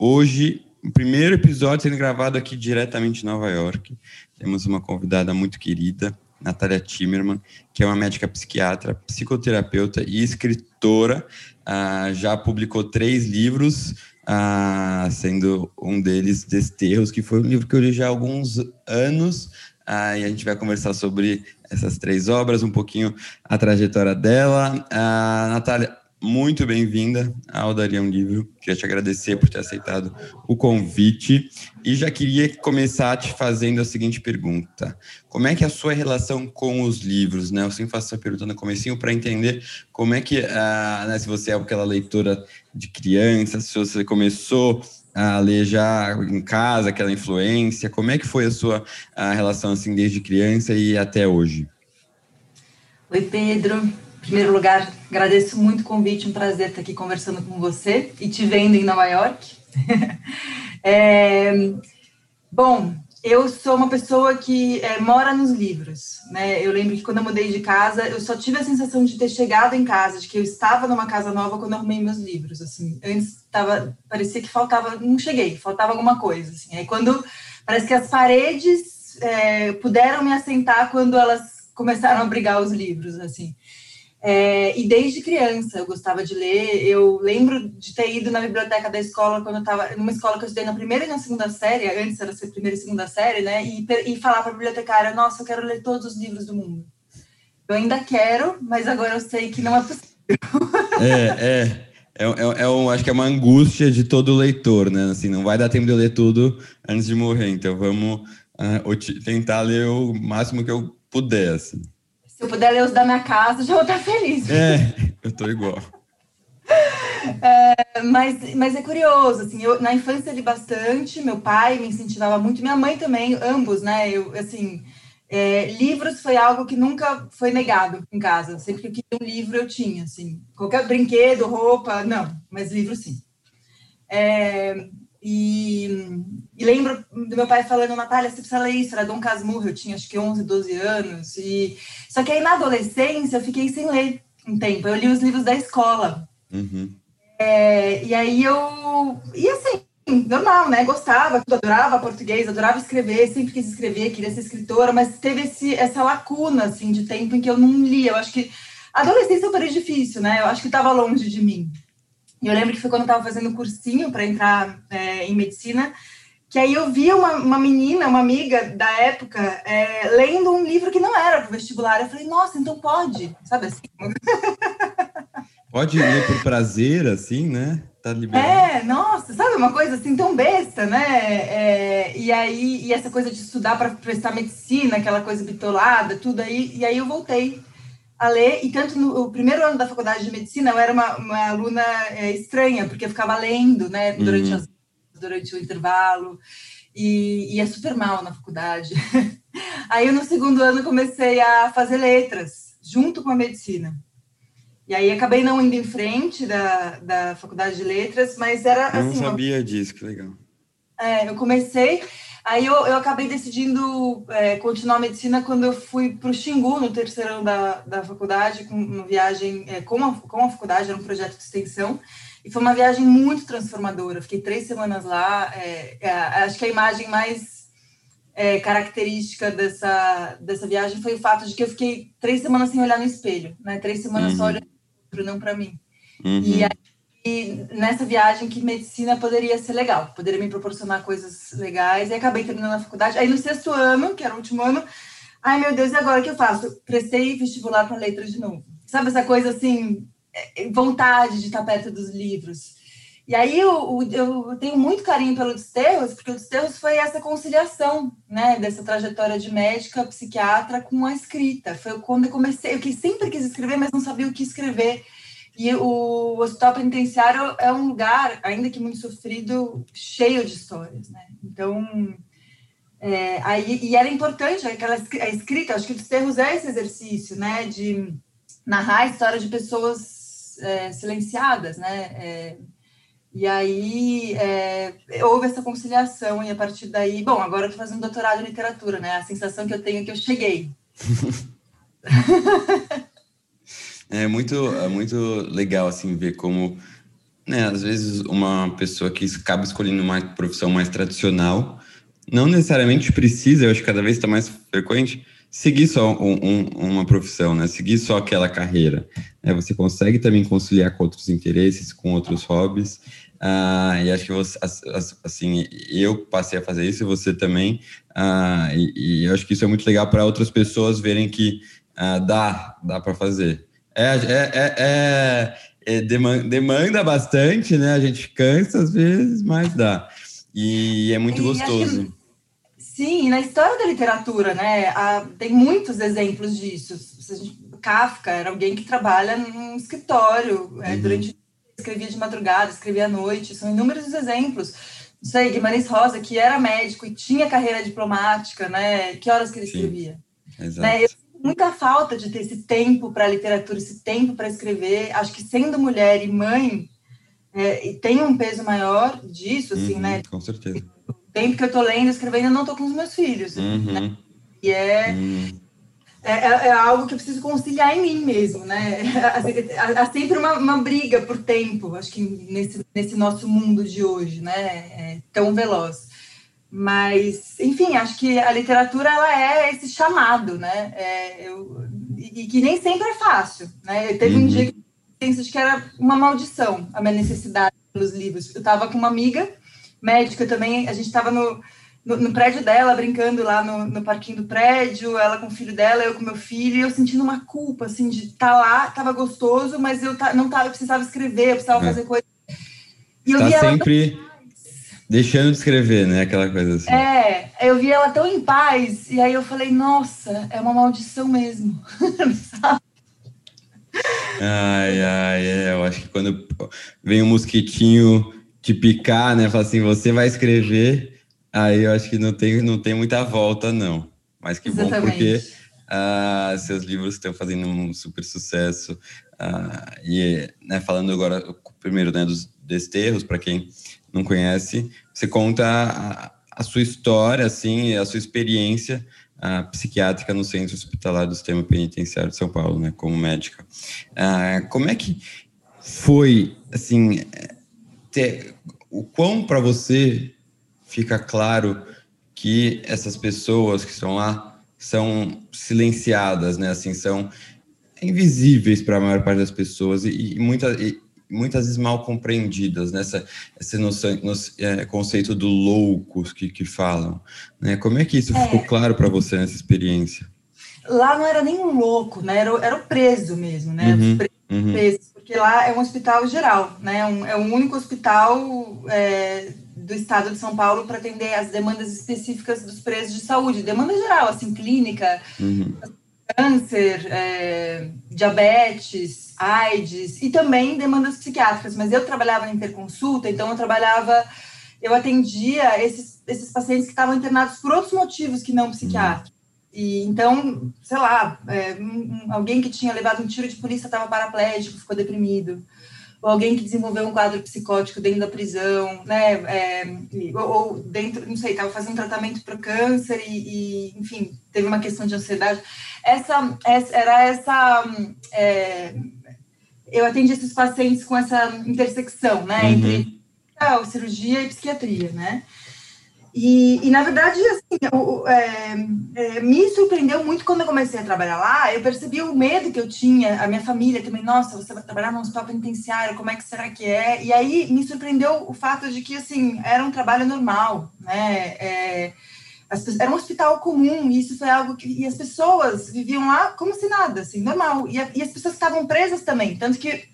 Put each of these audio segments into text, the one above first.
Hoje, o primeiro episódio sendo gravado aqui diretamente de Nova York. Temos uma convidada muito querida, Natália Timmerman, que é uma médica psiquiatra, psicoterapeuta e escritora. Ah, já publicou três livros, ah, sendo um deles Desterros, que foi um livro que eu li já há alguns anos. Ah, e a gente vai conversar sobre essas três obras, um pouquinho a trajetória dela. Ah, Natália, muito bem-vinda ao Daria um Livro. Queria te agradecer por ter aceitado o convite. E já queria começar te fazendo a seguinte pergunta. Como é que é a sua relação com os livros? Né? Eu sempre faço essa pergunta no comecinho para entender como é que, ah, né, se você é aquela leitora de criança, se você começou a ler já em casa, aquela influência, como é que foi a sua a relação assim desde criança e até hoje? Oi, Pedro primeiro lugar, agradeço muito o convite, um prazer estar aqui conversando com você e te vendo em Nova York. é, bom, eu sou uma pessoa que é, mora nos livros, né? Eu lembro que quando eu mudei de casa, eu só tive a sensação de ter chegado em casa, de que eu estava numa casa nova quando eu arrumei meus livros, assim. Antes tava, parecia que faltava, não cheguei, faltava alguma coisa, assim. Aí quando parece que as paredes é, puderam me assentar quando elas começaram a brigar os livros, assim. É, e desde criança eu gostava de ler. Eu lembro de ter ido na biblioteca da escola quando eu estava numa escola que eu estudei na primeira e na segunda série, antes era ser primeira e segunda série, né? E, e falar para a bibliotecária: Nossa, eu quero ler todos os livros do mundo. Eu ainda quero, mas agora eu sei que não é possível. É, é. É, é, é um, acho que é uma angústia de todo leitor, né? Assim, não vai dar tempo de eu ler tudo antes de morrer. Então vamos uh, tentar ler o máximo que eu puder, assim. Se eu puder ler os da minha casa, já vou estar feliz. É, eu tô igual. É, mas, mas é curioso, assim, eu na infância li bastante, meu pai me incentivava muito, minha mãe também, ambos, né, eu, assim, é, livros foi algo que nunca foi negado em casa, sempre que eu queria um livro eu tinha, assim, qualquer brinquedo, roupa, não, mas livro sim. É, e, e, lembro do meu pai falando, Natália, você precisa ler isso, era Dom Casmurro, eu tinha acho que 11, 12 anos. E... Só que aí na adolescência eu fiquei sem ler um tempo, eu li os livros da escola. Uhum. É, e aí eu. E assim, normal, né? Gostava, adorava português, adorava escrever, sempre quis escrever, queria ser escritora, mas teve esse, essa lacuna assim, de tempo em que eu não lia. Eu acho que a adolescência é super difícil, né? Eu acho que estava longe de mim. Eu lembro que foi quando eu estava fazendo cursinho para entrar é, em medicina, que aí eu vi uma, uma menina, uma amiga da época, é, lendo um livro que não era para vestibular. Eu falei, nossa, então pode, sabe assim? Pode ler por prazer, assim, né? Tá liberado. É, nossa, sabe uma coisa assim tão besta, né? É, e aí, e essa coisa de estudar para prestar medicina, aquela coisa bitolada, tudo aí. E aí eu voltei a ler, e tanto no primeiro ano da faculdade de medicina eu era uma, uma aluna é, estranha, porque eu ficava lendo, né, durante, uhum. as, durante o intervalo, e ia super mal na faculdade. aí no segundo ano comecei a fazer letras, junto com a medicina. E aí acabei não indo em frente da, da faculdade de letras, mas era eu assim... Eu não sabia uma... disso, que legal. É, eu comecei Aí eu, eu acabei decidindo é, continuar a medicina quando eu fui para o Xingu, no terceiro ano da, da faculdade, com uma viagem é, com, a, com a faculdade, era um projeto de extensão, e foi uma viagem muito transformadora. Fiquei três semanas lá, é, é acho que a imagem mais é, característica dessa, dessa viagem foi o fato de que eu fiquei três semanas sem olhar no espelho, né? Três semanas uhum. só olhando para não para mim. Uhum. E aí nessa viagem que medicina poderia ser legal, poderia me proporcionar coisas legais. E acabei terminando a faculdade. Aí no sexto ano, que era o último ano, ai meu Deus, e agora o que eu faço? Prestei vestibular para letras de novo. Sabe essa coisa assim, é, vontade de estar perto dos livros. E aí eu, eu tenho muito carinho pelo Desterros, porque o Desterros foi essa conciliação, né, dessa trajetória de médica, psiquiatra com a escrita. Foi quando eu comecei, eu sempre quis escrever, mas não sabia o que escrever. E o hospital penitenciário é um lugar, ainda que muito sofrido, cheio de histórias, né? Então, é, aí, e era importante aquela a escrita, acho que o Desterros é esse exercício, né? De narrar a história de pessoas é, silenciadas, né? É, e aí é, houve essa conciliação, e a partir daí, bom, agora eu estou fazendo doutorado em literatura, né? A sensação que eu tenho é que eu cheguei. é muito, é muito legal, assim, ver como, né, às vezes uma pessoa que acaba escolhendo uma profissão mais tradicional, não necessariamente precisa, eu acho que cada vez está mais frequente, seguir só um, um, uma profissão, né? Seguir só aquela carreira. É, você consegue também conciliar com outros interesses, com outros hobbies. Ah, e acho que você, assim, eu passei a fazer isso e você também. Ah, e, e acho que isso é muito legal para outras pessoas verem que ah, dá, dá para fazer. É, é, é, é, é demanda bastante, né? A gente cansa às vezes, mas dá. E é muito gostoso. Sim, na história da literatura, né, há, tem muitos exemplos disso. Kafka era alguém que trabalha num escritório é, uhum. durante escrevia de madrugada, escrevia à noite, são inúmeros exemplos. Não sei, Guimarães Rosa, que era médico e tinha carreira diplomática, né? Que horas que ele Sim, escrevia? Exato. Né? Eu muita falta de ter esse tempo para a literatura, esse tempo para escrever. Acho que sendo mulher e mãe, é, tem um peso maior disso, assim, uhum, né? Com certeza tempo que eu tô lendo, escrevendo, eu não tô com os meus filhos. Uhum. Né? E é, uhum. é, é, é, algo que eu preciso conciliar em mim mesmo, né? Há, há sempre uma, uma, briga por tempo, acho que nesse, nesse nosso mundo de hoje, né? É tão veloz. Mas, enfim, acho que a literatura ela é esse chamado, né? É, eu, e, e, que nem sempre é fácil, né? Teve uhum. um dia que eu pensei que era uma maldição a minha necessidade pelos livros. Eu estava com uma amiga médica também. A gente estava no, no, no, prédio dela, brincando lá no, no, parquinho do prédio, ela com o filho dela, eu com meu filho, e eu sentindo uma culpa, assim, de estar tá lá, tava gostoso, mas eu não tava, eu precisava escrever, eu precisava é. fazer coisa. E eu tá sempre ela... deixando de escrever, né? Aquela coisa assim. É, eu vi ela tão em paz, e aí eu falei, nossa, é uma maldição mesmo, Ai, ai, é, eu acho que quando vem um mosquitinho te picar, né? Falar assim, você vai escrever, aí eu acho que não tem, não tem muita volta, não. Mas que Exatamente. bom, porque ah, seus livros estão fazendo um super sucesso. Ah, e, né, falando agora, primeiro, né, dos desterros, para quem não conhece, você conta a, a, sua história, assim, a sua experiência a psiquiátrica no Centro Hospitalar do Sistema Penitenciário de São Paulo, né, como médica. Ah, como é que foi, assim, ter, o quão para você fica claro que essas pessoas que estão lá são silenciadas, né? Assim, são invisíveis para a maior parte das pessoas e, e, muita, e muitas vezes mal compreendidas nessa esse noção, no, é, conceito do loucos que, que falam, né? Como é que isso é. ficou claro para você nessa experiência? Lá não era nenhum louco, né? Era, era o preso mesmo, né? Uhum, uhum. presos porque lá é um hospital geral, né? Um, é o único hospital é, do estado de São Paulo para atender as demandas específicas dos presos de saúde, demanda geral, assim, clínica, uhum. Câncer, é, diabetes, AIDS e também demandas psiquiátricas. Mas eu trabalhava na interconsulta, então eu trabalhava, eu atendia esses, esses pacientes que estavam internados por outros motivos que não psiquiátricos. E então, sei lá, é, um, alguém que tinha levado um tiro de polícia estava paraplégico, ficou deprimido. Ou alguém que desenvolveu um quadro psicótico dentro da prisão, né? É, ou, ou, dentro, não sei, estava fazendo tratamento para câncer e, e, enfim, teve uma questão de ansiedade. Essa, essa era essa. É, eu atendi esses pacientes com essa intersecção, né? Uhum. Entre cirurgia e psiquiatria, né? E, e, na verdade, assim, eu, é, é, me surpreendeu muito quando eu comecei a trabalhar lá. Eu percebi o medo que eu tinha, a minha família também. Nossa, você vai trabalhar num hospital penitenciário, como é que será que é? E aí me surpreendeu o fato de que, assim, era um trabalho normal, né? É, as, era um hospital comum, e isso foi algo que. E as pessoas viviam lá como se nada, assim, normal. E, a, e as pessoas estavam presas também. Tanto que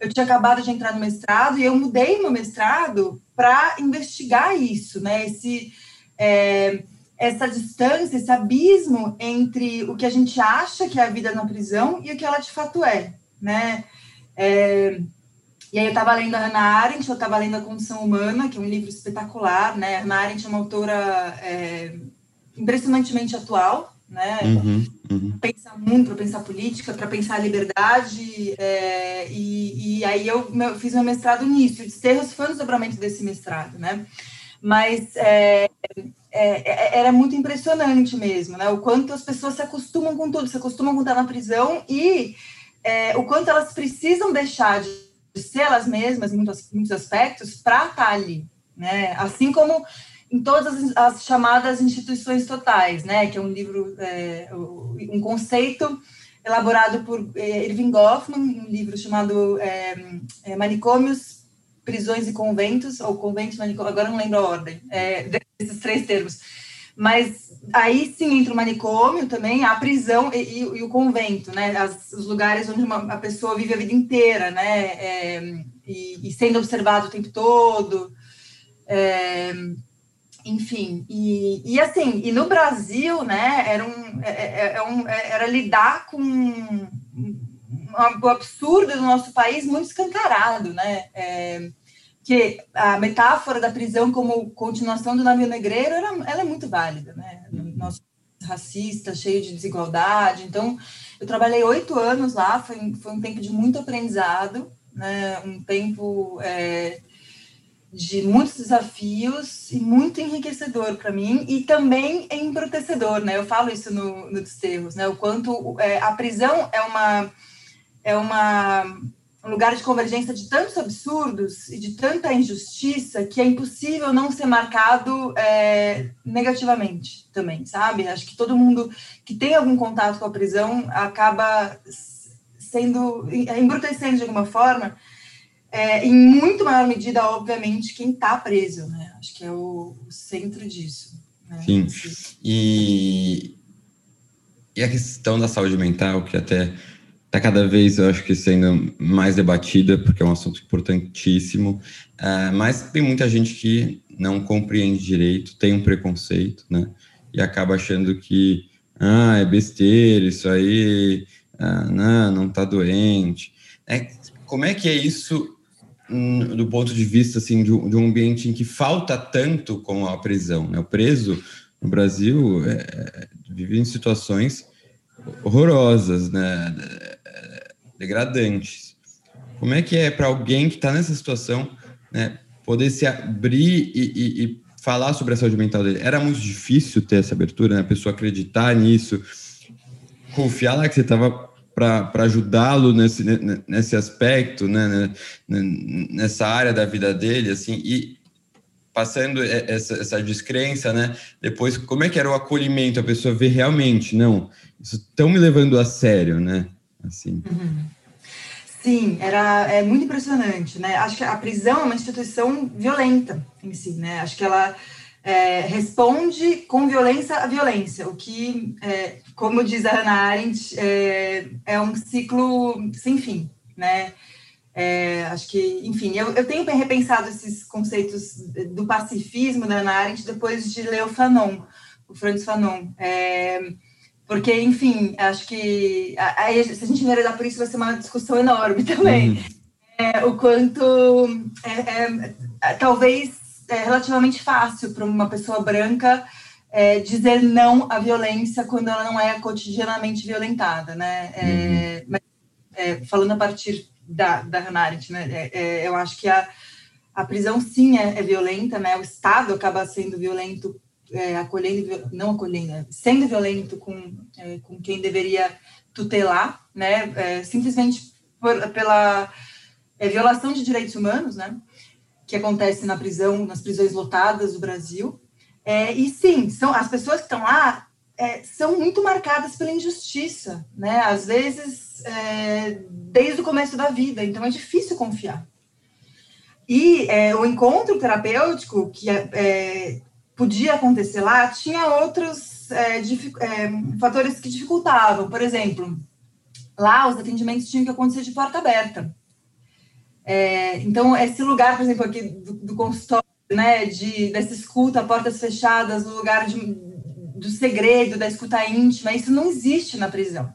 eu tinha acabado de entrar no mestrado e eu mudei meu mestrado para investigar isso, né? Esse, é, essa distância, esse abismo entre o que a gente acha que é a vida na prisão e o que ela de fato é, né? É, e aí eu estava lendo a Hannah Arendt, eu estava lendo A Condição Humana, que é um livro espetacular, né? A Hannah Arendt é uma autora é, impressionantemente atual, né? Uhum, uhum. Pensar muito para pensar política, para pensar liberdade, é, e, e, aí eu meu, fiz meu mestrado nisso. O Desterros foi um desdobramento desse mestrado, né? Mas é, é, é, era muito impressionante mesmo, né? O quanto as pessoas se acostumam com tudo, se acostumam com estar na prisão e é, o quanto elas precisam deixar de ser elas mesmas em muitos, muitos aspectos para estar ali, né? Assim como em todas as, as, chamadas instituições totais, né? Que é um livro, é, um conceito elaborado por é, Irving Goffman, um livro chamado é, é, Manicômios, Prisões e Conventos, ou Conventos, Manicômios, agora não lembro a ordem é, desses três termos. Mas aí sim entra o manicômio também, a prisão e, e, e o convento, né? As, os lugares onde uma, a pessoa vive a vida inteira, né? É, e, e, sendo observado o tempo todo. É, enfim, e, e assim, e no Brasil, né, era, um, é, é, é um, era lidar com um, o absurdo do nosso país muito escancarado, né? É, que a metáfora da prisão como continuação do navio negreiro, ela, ela é muito válida, né? Nosso racista, cheio de desigualdade. Então, eu trabalhei oito anos lá, foi, foi um tempo de muito aprendizado, né? Um tempo é, de muitos desafios e muito enriquecedor para mim e também embrutecedor, né? Eu falo isso no, no Desterros, né? O quanto é, a prisão é uma é uma um lugar de convergência de tantos absurdos e de tanta injustiça que é impossível não ser marcado é, negativamente também, sabe? Acho que todo mundo que tem algum contato com a prisão acaba sendo embrutecendo de alguma forma, é, em muito maior medida, obviamente, quem está preso, né? Acho que é o, o centro disso. Né? Sim. E, e a questão da saúde mental, que até está cada vez, eu acho que sendo mais debatida, porque é um assunto importantíssimo, uh, mas tem muita gente que não compreende direito, tem um preconceito, né? E acaba achando que, ah, é besteira, isso aí, ah, não, não tá doente. É, como é que é isso hum, do ponto de vista, assim, de, um ambiente em que falta tanto como a prisão, né? O preso no Brasil é, é vive em situações horrorosas, né? Degradantes. Como é que é para alguém que está nessa situação, né, poder se abrir e, e, e, falar sobre a saúde mental dele? Era muito difícil ter essa abertura, né? a pessoa acreditar nisso, confiar lá que você estava para ajudá-lo nesse, nesse aspecto, né, né, nessa área da vida dele, assim, e passando essa, essa descrença, né, depois, como é que era o acolhimento, a pessoa ver realmente, não, estão me levando a sério, né, assim. Uhum. Sim, era é muito impressionante, né? Acho que a prisão é uma instituição violenta em si, né? Acho que ela é, responde com violência à violência, o que, é, como diz a Hannah Arendt, é, é um ciclo sem fim, né? É, acho que, enfim, eu, eu tenho repensado esses conceitos do pacifismo da Hannah Arendt depois de ler o Fanon, o Franz Fanon. É, porque, enfim, acho que aí, se a gente enveredar por isso, vai ser uma discussão enorme também. Uhum. É, o quanto é, é, é talvez é relativamente fácil para uma pessoa branca é, dizer não à violência quando ela não é cotidianamente violentada, né? É, uhum. Mas, é, falando a partir da, da Hannah Arendt, né? eu acho que a, a prisão sim é, violenta, né? O Estado acaba sendo violento é, acolhendo, não acolhendo, é, sendo violento com, é, com quem deveria tutelar, né, é, simplesmente por, pela é, violação de direitos humanos, né, que acontece na prisão, nas prisões lotadas do Brasil. É, e sim, são as pessoas que estão lá são muito marcadas pela injustiça, né, às vezes desde o começo da vida, então é difícil confiar. E o encontro terapêutico, que é, podia acontecer lá, tinha outros é, é, fatores que dificultavam. Por exemplo, lá os atendimentos tinham que acontecer de porta aberta. É, então, esse lugar, por exemplo, aqui do, do consultório, né, de, dessa escuta, portas fechadas, o lugar de, do segredo, da escuta íntima, isso não existe na prisão.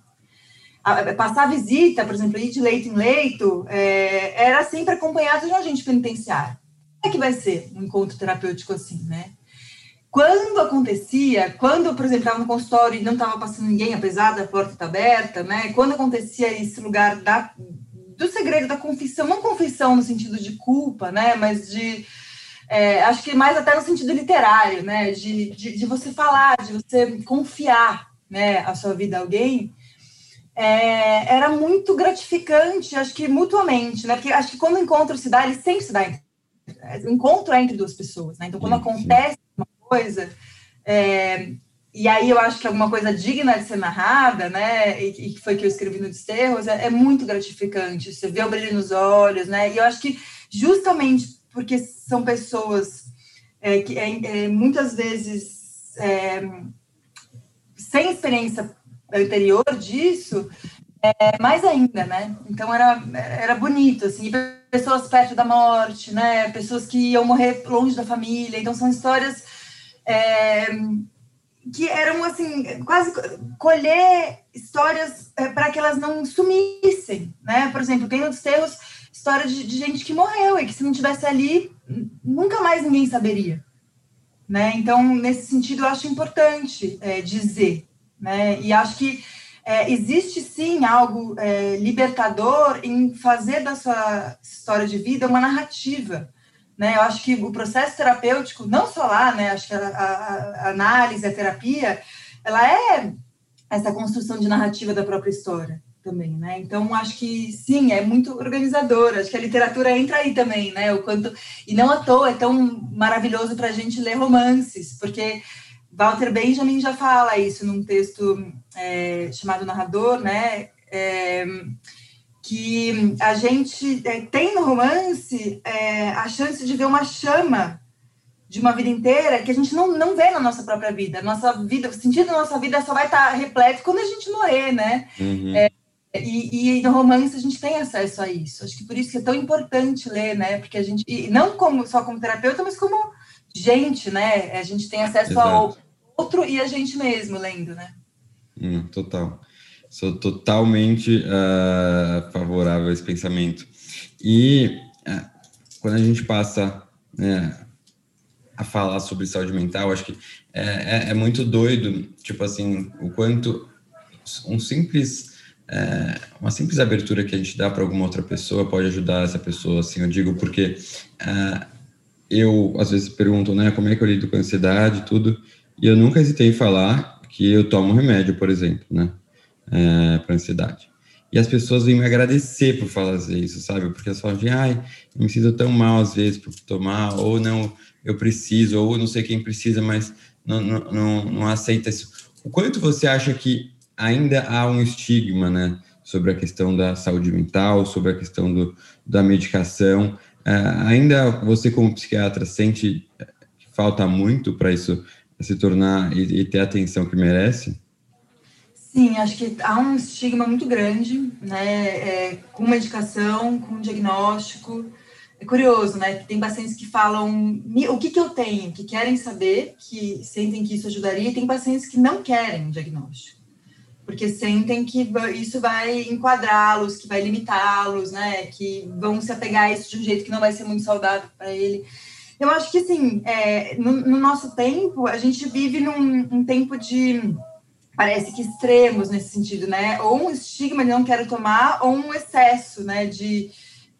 a, passar visita, por exemplo, ir de leito em leito, é, era sempre acompanhado de um agente penitenciário. Como é que vai ser um encontro terapêutico assim, né? Quando acontecia, quando, por exemplo, estava no consultório e não estava passando ninguém, apesar da porta estar aberta, né? Quando acontecia esse lugar da, do segredo da confissão, não confissão no sentido de culpa, né? Mas de é, acho que mais até no sentido literário, né? De, de, de, você falar, de você confiar, né, a sua vida a alguém é, era muito gratificante, acho que mutuamente, né? Porque acho que quando o encontro se dá, ele sempre se dá. O encontro é entre duas pessoas, né? Então, quando acontece coisa, é, e aí eu acho que alguma coisa digna de ser narrada, né? E, que foi que eu escrevi no Desterros, é, é muito gratificante. Você vê o brilho nos olhos, né? E eu acho que justamente porque são pessoas é, que é, é muitas vezes é, sem experiência anterior disso, é, mais ainda, né? Então era, era bonito, assim, pessoas perto da morte, né? Pessoas que iam morrer longe da família. Então são histórias é, que eram assim, quase colher histórias é, para que elas não sumissem, né? Por exemplo, tem nos terros história de, de, gente que morreu e que se não tivesse ali, nunca mais ninguém saberia, né? Então nesse sentido eu acho importante é, dizer né? E acho que é, existe sim algo é, libertador em fazer da sua história de vida uma narrativa. Né? Eu acho que o processo terapêutico, não só lá, né? acho que a, a, a análise, a terapia, ela é essa construção de narrativa da própria história também, né? Então acho que sim, é muito organizador. Acho que a literatura entra aí também, né? O quanto e não à toa é tão maravilhoso para a gente ler romances, porque Walter Benjamin já fala isso num texto é, chamado Narrador, né? É, que a gente é, tem no romance é, a chance de ver uma chama de uma vida inteira que a gente não, não vê na nossa própria vida. Nossa vida, o sentido da nossa vida só vai estar repleto quando a gente morrer, né? Uhum. É, e, e, no romance a gente tem acesso a isso. Acho que por isso que é tão importante ler, né? Porque a gente, e não como só como terapeuta, mas como gente, né? A gente tem acesso Exato. ao outro e a gente mesmo lendo, né? Hum, total. Sou totalmente uh, favorável a esse pensamento. E uh, quando a gente passa né, a falar sobre saúde mental, acho que é, é, é, muito doido, tipo assim, o quanto um simples, é, uma simples abertura que a gente dá para alguma outra pessoa pode ajudar essa pessoa, assim, eu digo, porque eu, às vezes, pergunto, né, como é que eu lido com ansiedade e tudo, e eu nunca hesitei em falar que eu tomo remédio, por exemplo, né? É, para ansiedade. E as pessoas vêm me agradecer por fazer isso, sabe? Porque elas falam de, ai, eu me sinto tão mal às vezes por tomar, ou não, eu preciso, ou não sei quem precisa, mas não, não, não, não aceita isso. O quanto você acha que ainda há um estigma, né? Sobre a questão da saúde mental, sobre a questão do, da medicação. É, ainda você, como psiquiatra, sente que falta muito para isso se tornar e, e ter a atenção que merece? Sim, acho que há um estigma muito grande, né, é, com medicação, com diagnóstico. É curioso, né, que tem pacientes que falam o que, que eu tenho, que querem saber, que sentem que isso ajudaria, e tem pacientes que não querem diagnóstico, porque sentem que isso vai enquadrá-los, que vai limitá-los, né, que vão se apegar a isso de um jeito que não vai ser muito saudável para ele. Eu acho que, assim, é, no, no, nosso tempo, a gente vive num um tempo de, parece que extremos nesse sentido, né? Ou um estigma de não quero tomar, ou um excesso, né, de,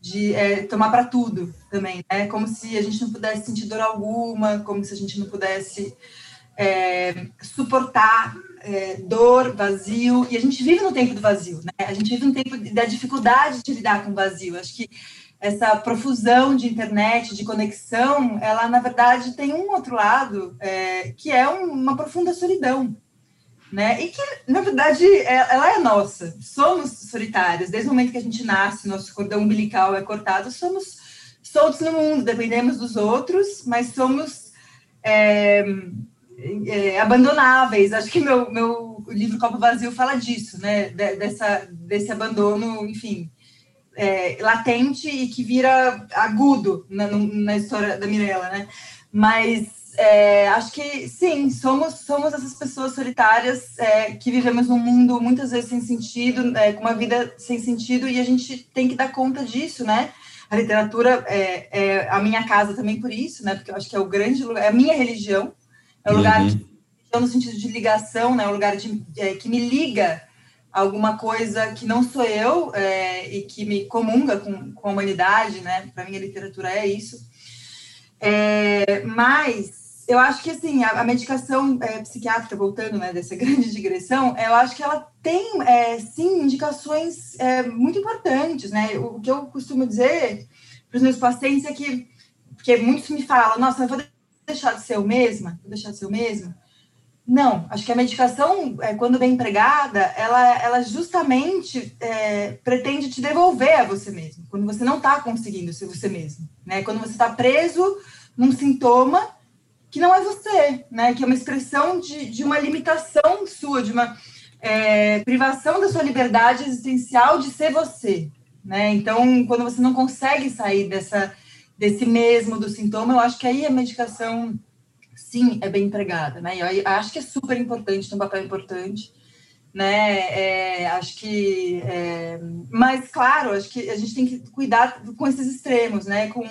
de é, tomar para tudo também, né? Como se a gente não pudesse sentir dor alguma, como se a gente não pudesse é, suportar é, dor, vazio, e a gente vive no tempo do vazio, né? A gente vive no tempo da dificuldade de lidar com o vazio. Acho que essa profusão de internet, de conexão, ela na verdade tem um outro lado é, que é um, uma profunda solidão, né? E que na verdade é, ela é nossa. Somos solitários desde o momento que a gente nasce, nosso cordão umbilical é cortado, somos soltos no mundo, dependemos dos outros, mas somos é, é, abandonáveis. Acho que meu, meu livro Copo Vazio fala disso, né? dessa, desse abandono, enfim, é, latente e que vira agudo na, na história da Mirella, né? Mas é, acho que sim, somos, somos essas pessoas solitárias é, que vivemos num mundo muitas vezes sem sentido, é, com uma vida sem sentido, e a gente tem que dar conta disso, né? A literatura é, é a minha casa também por isso, né? Porque eu acho que é o grande lugar, é a minha religião, é o lugar uhum. no sentido de ligação, né? O lugar de, é, que me liga a alguma coisa que não sou eu é, e que me comunga com, com a humanidade, né? Para mim a literatura é isso. É, mas eu acho que assim a, a medicação é, psiquiátrica, voltando né, dessa grande digressão, eu acho que ela tem é, sim indicações é, muito importantes, né? O, o, que eu costumo dizer para os meus pacientes é que, porque muitos me falam, nossa, eu vou deixar de ser o mesma, vou deixar de ser o mesmo. Não, acho que a medicação, é, quando bem empregada, ela, ela justamente é, pretende te devolver a você mesmo, quando você não está conseguindo ser você mesmo, né? Quando você está preso num sintoma que não é você, né? Que é uma expressão de, de uma limitação sua, de uma é, privação da sua liberdade existencial de ser você, né? Então, quando você não consegue sair dessa, desse mesmo do sintoma, eu acho que aí a medicação sim é bem empregada, né? Eu acho que é super importante, tem um papel importante, né? É, acho que, é, mas claro, acho que a gente tem que cuidar com esses extremos, né? Com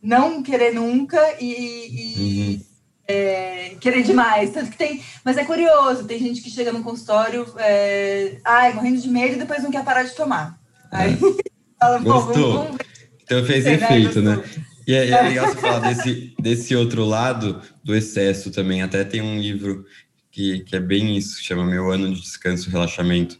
não querer nunca e, e uhum. É, querer demais, tanto que tem, mas é curioso, tem gente que chega no consultório, é, ai, morrendo de medo e depois não quer parar de tomar. Aí, fala, Gostou? Vamos, vamos então fez efeito, né? E é, é legal você falar desse, desse outro lado do excesso também. Até tem um livro que, que é bem isso, chama Meu Ano de Descanso e Relaxamento.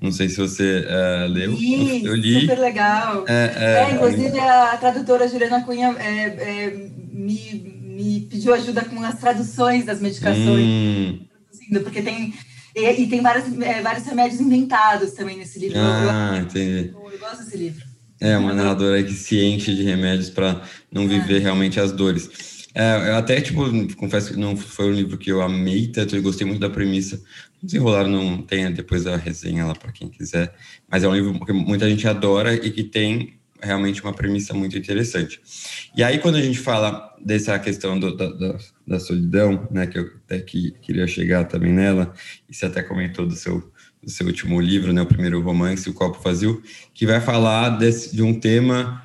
Não sei se você uh, leu. Li, eu li. Super legal. É, é, é inclusive, a tradutora Juliana Cunha é, é, me, me pediu ajuda com as traduções das medicações. Hum. Porque tem. E, e tem vários, é, vários remédios inventados também nesse livro. Ah, eu, entendi. Eu gosto desse livro. É, uma narradora que se enche de remédios para não viver realmente as dores. É, eu até, tipo, confesso que não foi um livro que eu amei tanto, eu gostei muito da premissa. Desenrolar não tem depois a resenha lá para quem quiser, mas é um livro que muita gente adora e que tem realmente uma premissa muito interessante. E aí, quando a gente fala dessa questão do, da, da, da, solidão, né, que eu até que, queria chegar também nela, e você até comentou do seu do seu último livro, né, o primeiro romance, O Copo Vazio, que vai falar desse, de um tema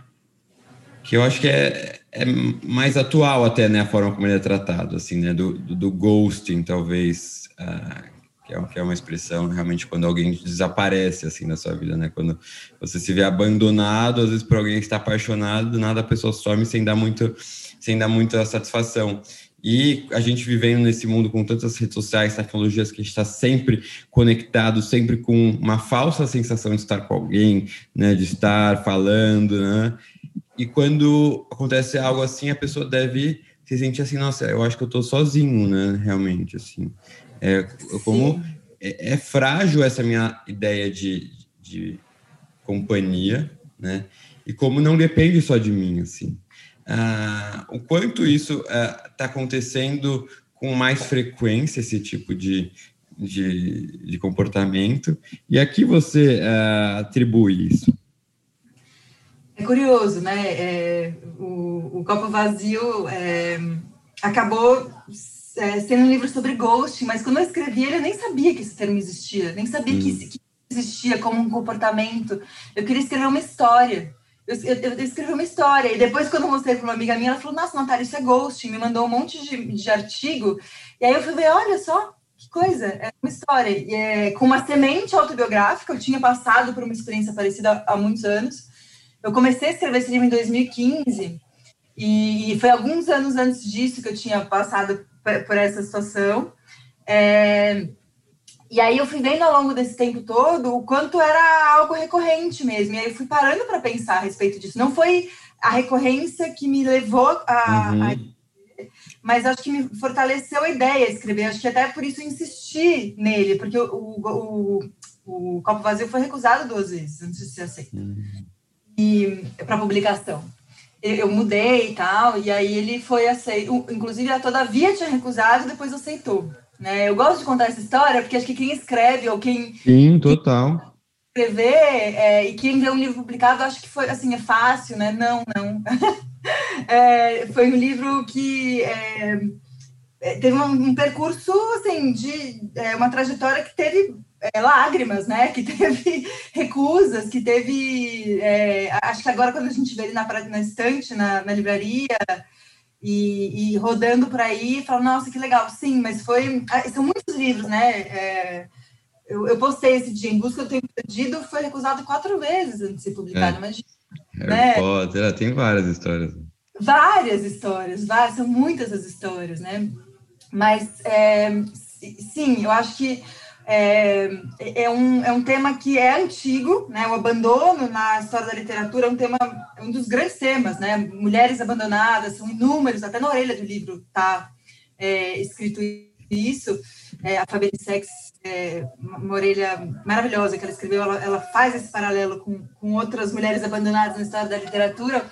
que eu acho que é, é mais atual até, né, a forma como ele é tratado, assim, né, do, do, do ghosting, talvez, uh, é, que é uma expressão realmente quando alguém desaparece, assim, na sua vida, né, quando você se vê abandonado, às vezes por alguém que está apaixonado, do nada a pessoa some sem dar muito, sem dar muita satisfação. E a gente vivendo nesse mundo com tantas redes sociais, tecnologias, que a gente está sempre conectado, sempre com uma falsa sensação de estar com alguém, né, de estar falando, né? E quando acontece algo assim, a pessoa deve se sentir assim, nossa, eu acho que eu estou sozinho, né? Realmente, assim. É, como é, é, frágil essa minha ideia de, de companhia, né? E como não depende só de mim, assim. Ah, o quanto isso está ah, acontecendo com mais frequência, esse tipo de, de, de comportamento, e a que você ah, atribui isso? É curioso, né? É, o, o, Copo Vazio é, acabou é, sendo um livro sobre ghosting, mas quando eu escrevi ele, eu nem sabia que esse termo existia, nem sabia hum. que, que existia como um comportamento. Eu queria escrever uma história. Eu, eu, eu, escrevi uma história, e depois, quando eu mostrei para uma amiga minha, ela falou: Nossa, Natália, isso é ghosting, me mandou um monte de, de artigo. E aí eu fui ver: Olha só, que coisa, é uma história. E, é, com uma semente autobiográfica, eu tinha passado por uma experiência parecida há, há muitos anos. Eu comecei a escrever esse livro em 2015, e, e foi alguns anos antes disso que eu tinha passado por, essa situação. É, e aí eu fui vendo ao longo desse tempo todo o quanto era algo recorrente mesmo. E aí eu fui parando para pensar a respeito disso. Não foi a recorrência que me levou a, uhum. a mas acho que me fortaleceu a ideia de escrever. Acho que até por isso eu insisti nele, porque o, o, o, o Copo Vazio foi recusado duas vezes, antes de ser aceito. Uhum. E para publicação. Eu, mudei e tal, e aí ele foi aceito. Inclusive, a Todavia tinha recusado e depois aceitou. Né? Eu gosto de contar essa história porque acho que quem escreve ou quem. Sim, total. Quem escrever é, e quem vê um livro publicado, acho que foi assim, é fácil, né? Não, não. é, foi um livro que é, é, teve um, um, percurso, assim, de é, uma trajetória que teve é, lágrimas, né? Que teve recusas, que teve. É, acho que agora, quando a gente vê ele na, na estante, na, na livraria, e, e, rodando por aí, fala, nossa, que legal. Sim, mas foi. Ah, são muitos livros, né? É, eu, eu, postei esse dia, Em Busca do Tempo Perdido, foi recusado quatro vezes antes de ser publicado, é. imagina. Harry né? Potter, tem várias histórias. Várias histórias, várias, são muitas as histórias, né? Mas, é, sim, eu acho que é, é, um, é um tema que é antigo, né? O abandono na história da literatura é um tema, é um dos grandes temas, né? Mulheres abandonadas, são inúmeros, até na orelha do livro está é, escrito isso. É, a Fabienne Sex, é, uma orelha maravilhosa que ela escreveu, ela, ela faz esse paralelo com, com outras mulheres abandonadas na história da literatura.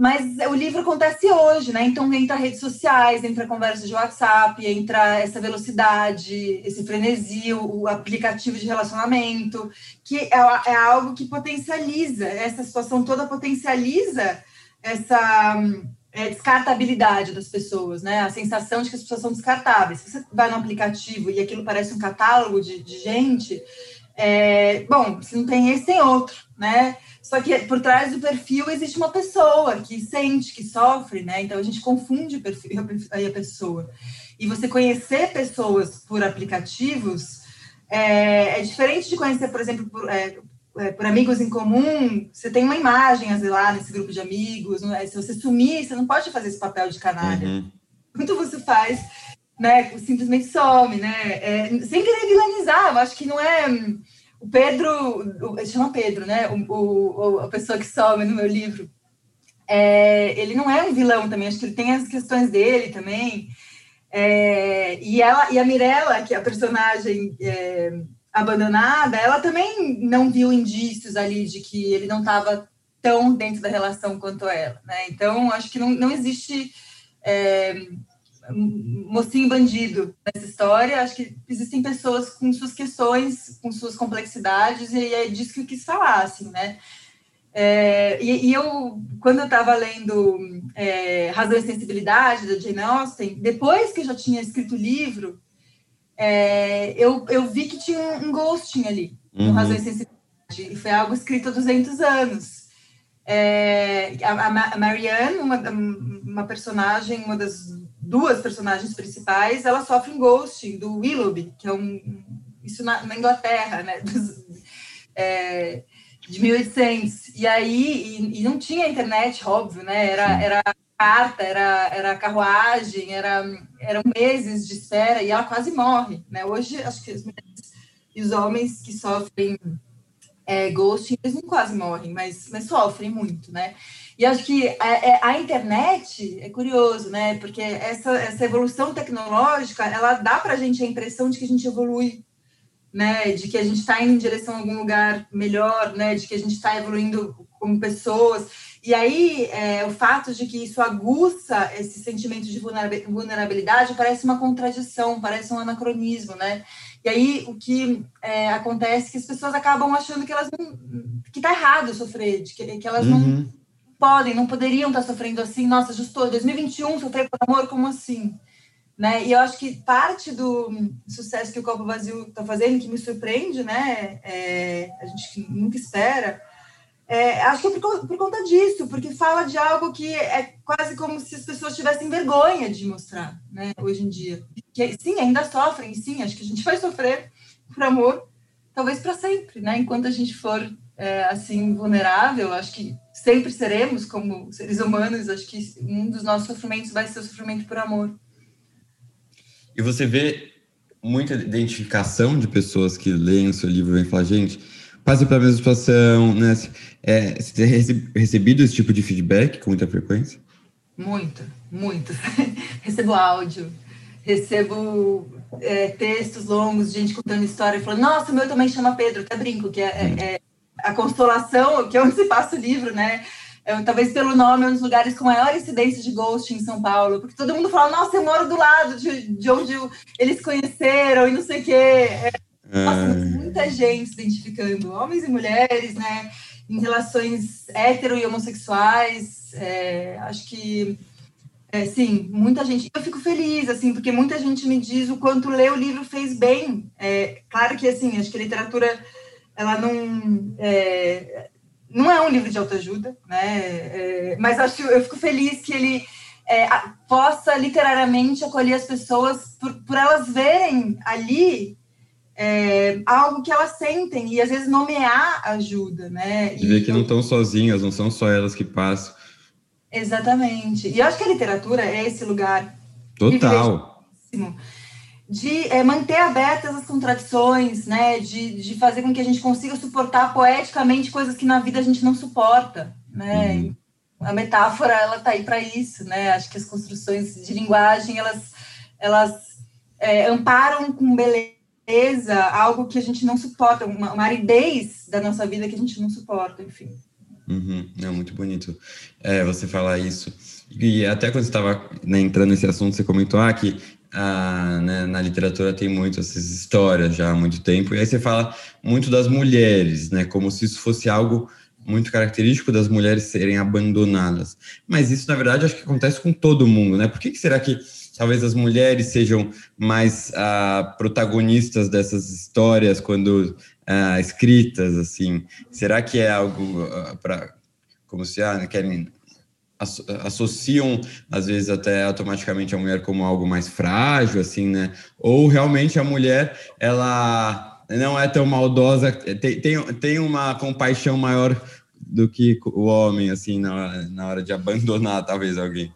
Mas o livro acontece hoje, né? Então entra redes sociais, entra conversa de WhatsApp, entra essa velocidade, esse frenesi, o aplicativo de relacionamento, que é, é algo que potencializa, essa situação toda potencializa essa é, descartabilidade das pessoas, né? A sensação de que as pessoas são descartáveis. Se você vai no aplicativo e aquilo parece um catálogo de, de gente, é, bom, se não tem esse, tem outro, né? Só que por trás do perfil existe uma pessoa que sente, que sofre, né? Então a gente confunde o perfil e a pessoa. E você conhecer pessoas por aplicativos é, é diferente de conhecer, por exemplo, por, é, é, por, amigos em comum. Você tem uma imagem, às vezes, lá nesse grupo de amigos. É? Se você sumir, você não pode fazer esse papel de canalha. Uhum. Quanto você faz, né? Simplesmente some, né? É, sem querer vilanizar, eu acho que não é o Pedro, chama Pedro, né? O, o, a pessoa que some no meu livro. É, ele não é um vilão também, acho que ele tem as questões dele também. É, e, ela, e a Mirella, que é a personagem é, abandonada, ela também não viu indícios ali de que ele não estava tão dentro da relação quanto ela. Né? Então, acho que não, não existe é, mocinho bandido nessa história. Acho que existem pessoas com suas questões, com suas complexidades, e é disso que eu quis falar, assim, né? É, e, e, eu, quando eu estava lendo é, Razão e Sensibilidade, da Jane Austen, depois que eu já tinha escrito o livro, é, eu, eu vi que tinha um, um ghosting ali, uhum. no Razão e Sensibilidade, e foi algo escrito há 200 anos. É, a, a Marianne, uma, uma personagem, uma das duas personagens principais, elas sofrem ghosting do Willoughby, que é um isso na, na Inglaterra, né, dos, é, de 1800. E aí e, e, não tinha internet, óbvio, né? Era era carta, era era carruagem, era eram meses de espera e ela quase morre, né? Hoje acho que as mulheres e os homens que sofrem é, ghosting, eles não quase morrem, mas, mas sofrem muito, né? E acho que a, é, é, a, internet é curioso, né? Porque essa, essa evolução tecnológica, ela dá para a gente a impressão de que a gente evolui, né? De que a gente está indo em direção a algum lugar melhor, né? De que a gente está evoluindo como pessoas. E aí, é, o fato de que isso aguça esse sentimento de vulnerabilidade parece uma contradição, parece um anacronismo, né? E aí o que é, acontece é que as pessoas acabam achando que elas não, que tá errado sofrer, que, que elas uhum. não podem, não poderiam estar tá sofrendo assim. Nossa, justo 2021 sofrer por amor, como assim? Né? E eu acho que parte do sucesso que o Copo Vazio está fazendo, que me surpreende, né? É, a gente nunca espera, é, acho que é por, por, conta disso, porque fala de algo que é quase como se as pessoas tivessem vergonha de mostrar, né, hoje em dia. Que, sim, ainda sofrem, sim, acho que a gente vai sofrer por amor, talvez para sempre, né? Enquanto a gente for é, assim vulnerável, acho que sempre seremos como seres humanos. Acho que um dos nossos sofrimentos vai ser o sofrimento por amor. E você vê muita identificação de pessoas que leem o seu livro e falam, gente passe pela mesma situação, né? É, você tem recebido esse tipo de feedback com muita frequência? Muito, muito. recebo áudio, recebo é, textos longos de gente contando história e falando, nossa, o meu também chama Pedro, até brinco, que é, é, é a constelação, que é onde se passa o livro, né? É, talvez pelo nome, é um dos lugares com maior incidência de ghost em São Paulo, porque todo mundo fala, nossa, eu moro do lado de, de onde eles conheceram e não sei o quê. É, nossa, muita gente se identificando, homens e mulheres, né? Em relações hetero e homossexuais. É, acho que É, sim, muita gente. Eu fico feliz, assim, porque muita gente me diz o quanto ler o livro fez bem. É, claro que, assim, acho que a literatura, ela não. É, não é um livro de autoajuda, né? É, mas acho, eu fico feliz que ele é, possa literariamente acolher as pessoas por, por elas verem ali é, algo que elas sentem e às vezes nomear ajuda, né? E ver que não estão sozinhas, não são só elas que passam. Exatamente. E eu acho que a literatura é esse lugar. Total. De é, manter abertas as contradições, né? De, de fazer com que a gente consiga suportar poeticamente coisas que na vida a gente não suporta, né? Uhum a metáfora ela tá aí para isso, né? Acho que as construções de linguagem elas elas é, amparam com beleza algo que a gente não suporta, uma, uma, aridez da nossa vida que a gente não suporta, enfim. Uhum, é muito bonito é, você falar isso. E até quando você estava né, entrando nesse assunto, você comentou ah, que ah, né, na literatura tem muito essas histórias já há muito tempo, e aí você fala muito das mulheres, né? Como se isso fosse algo muito característico das mulheres serem abandonadas. Mas isso, na verdade, acho que acontece com todo mundo, né? Por que, que será que talvez as mulheres sejam mais ah, protagonistas dessas histórias quando ah, escritas, assim? Será que é algo ah, para... Como se ah, querem associam às vezes até automaticamente a mulher como algo mais frágil assim né ou realmente a mulher ela não é tão maldosa, tem, tem, tem uma compaixão maior do que o homem, assim, na, na hora de abandonar, talvez, alguém.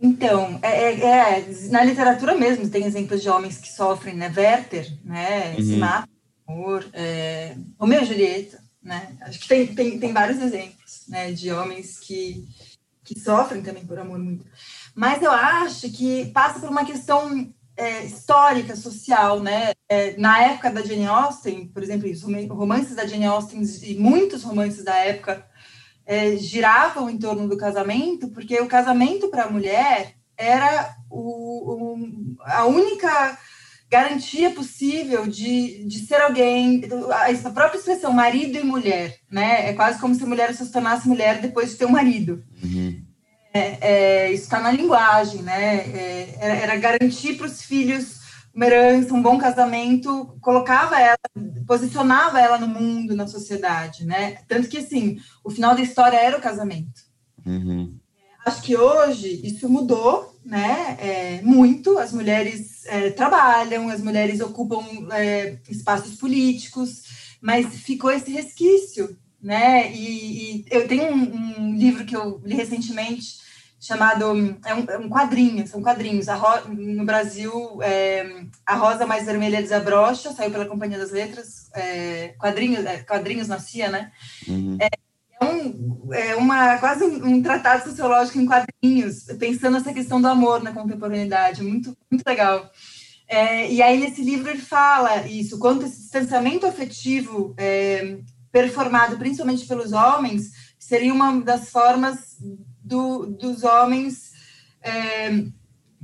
Então, é, é, é, na literatura mesmo tem exemplos de homens que sofrem, né? Werther, né? Uhum. Se mata, amor, é, Romeu e Julieta, né? Acho que tem, tem, tem vários exemplos, né? De homens que, que sofrem também por amor muito. Mas eu acho que passa por uma questão é, histórica, social, né? É, na época da Jane Austen, por exemplo, os romances da Jane Austen e muitos romances da época é, giravam em torno do casamento, porque o casamento para a mulher era o, o, a única garantia possível de, de ser alguém, a própria expressão marido e mulher, né? É quase como se a mulher se tornasse mulher depois de ter um marido. Uhum. É, é, isso está na linguagem, né? É, era, era, garantir para os filhos uma herança, um bom casamento, colocava ela, posicionava ela no mundo, na sociedade, né? Tanto que, assim, o final da história era o casamento. Uhum. Acho que hoje isso mudou, né? É, muito. As mulheres é, trabalham, as mulheres ocupam é, espaços políticos, mas ficou esse resquício né? E, e eu tenho um, um, livro que eu li recentemente chamado é um, é um quadrinho, são quadrinhos. Ro, no Brasil, é, a Rosa Mais Vermelha desabrocha, saiu pela Companhia das Letras. É, quadrinhos, é, quadrinhos nascia, né? Uhum. Um, é uma quase um, um, tratado sociológico em quadrinhos, pensando essa questão do amor na contemporaneidade, muito muito legal. É, e aí nesse livro ele fala isso, quanto esse distanciamento afetivo é, performado principalmente pelos homens, seria uma das formas do, dos homens é,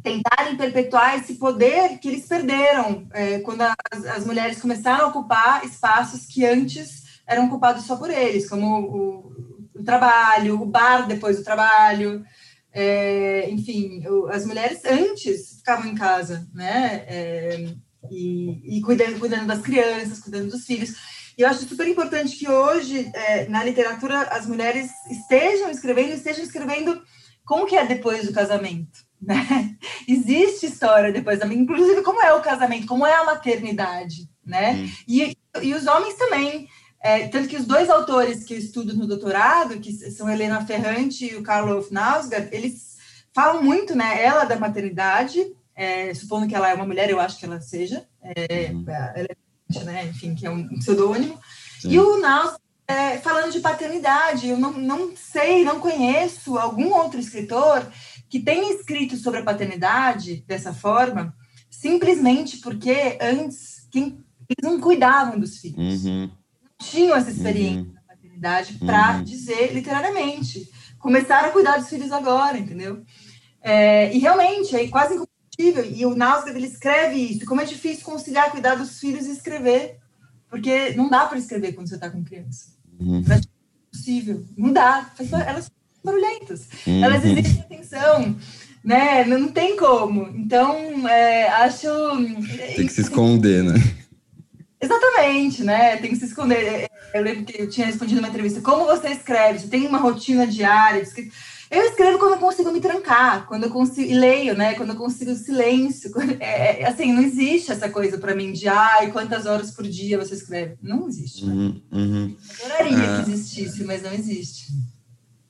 tentarem perpetuar esse poder que eles perderam é, quando as, as, mulheres começaram a ocupar espaços que antes eram ocupados só por eles, como o, o trabalho, o bar depois do trabalho. É, enfim, as mulheres antes ficavam em casa, né? É, e, e cuidando, cuidando das crianças, cuidando dos filhos. E eu acho super importante que hoje, é, na literatura, as mulheres estejam escrevendo, estejam escrevendo como que é depois do casamento. Né? Existe história depois da inclusive como é o casamento, como é a maternidade, né? Hum. E, e os homens também. É, tanto que os dois autores que eu estudo no doutorado, que são Helena Ferrante e o Karl Nausgard, eles falam muito, né? Ela da maternidade, é, supondo que ela é uma mulher, eu acho que ela seja. É, uhum. Ela é né? Enfim, que é um pseudônimo. E o Naus é, falando de paternidade, eu não, não sei, não conheço algum outro escritor que tenha escrito sobre a paternidade dessa forma, simplesmente porque antes quem, eles não cuidavam dos filhos. Uhum. Não tinham essa experiência uhum. da paternidade para uhum. dizer literalmente. Começaram a cuidar dos filhos agora, entendeu? É, e realmente, é quase e o Nausgard, ele escreve isso. Como é difícil conciliar cuidar dos filhos e escrever. Porque não dá para escrever quando você está com criança. Uhum. É possível. Não dá. Elas são barulhentas. Uhum. Elas exigem atenção atenção, né? Não tem como. Então, é, acho. Tem que se esconder, né? Exatamente, né? Tem que se esconder. Eu lembro que eu tinha respondido uma entrevista. Como você escreve? Você tem uma rotina diária? Eu escrevo quando eu consigo me trancar, quando eu consigo, e leio, né? Quando eu consigo silêncio. É, é, assim, não existe essa coisa para mim de, ai, quantas horas por dia você escreve. Não existe. Né? Uhum, uhum. Adoraria ah. que existisse, mas não existe.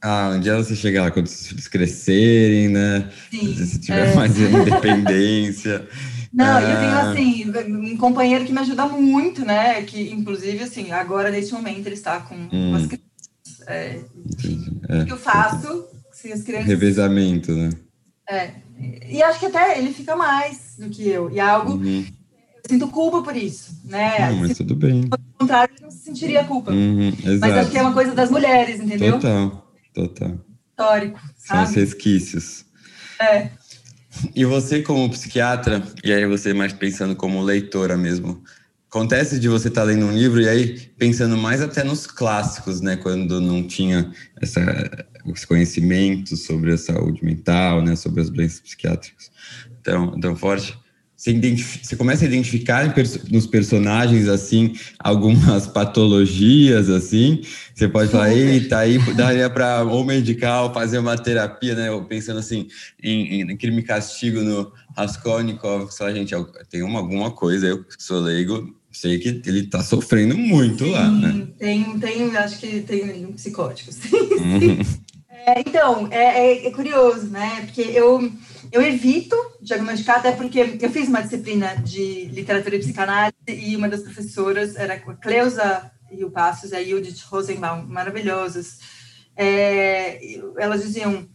Ah, um dia você chegar lá quando os filhos crescerem, né? Sim. Se tiver é. mais independência. Não, eu tenho assim, um companheiro que me ajuda muito, né? Que, inclusive, assim, agora, neste momento, ele está com hum. umas crianças. É, é, o que eu faço se as crianças. Revezamento, né? É. E acho que até ele fica mais do que eu. E é algo. Uhum. Eu sinto culpa por isso, né? Não, mas se, tudo bem. Ao contrário, eu não sentiria culpa. Uhum, mas acho que é uma coisa das mulheres, entendeu? Total, total. Histórico. São os resquícios. É. E você, como psiquiatra, e aí você mais pensando como leitora mesmo, acontece de você estar tá lendo um livro e aí pensando mais até nos clássicos, né? Quando não tinha essa, os conhecimentos sobre a saúde mental, né? Sobre as doenças psiquiátricas tão, tão forte. Você, você, começa a identificar nos personagens, assim, algumas patologias, assim. Você pode falar, eita, aí daria para ou medicar ou fazer uma terapia, né? Pensando, assim, em, em crime e castigo no Raskolnikov. Só, gente, tem uma, alguma coisa, eu que sou leigo, sei que ele está sofrendo muito sim, lá, né? Tem, tem, acho que tem um psicótico, sim. Uhum. É, então, é, é, é curioso, né? Porque eu eu evito diagnosticar, até porque eu fiz uma disciplina de literatura e psicanálise e uma das professoras era a Cleusa e o Passos, a Judith Rosenbaum, maravilhosas. É, elas diziam: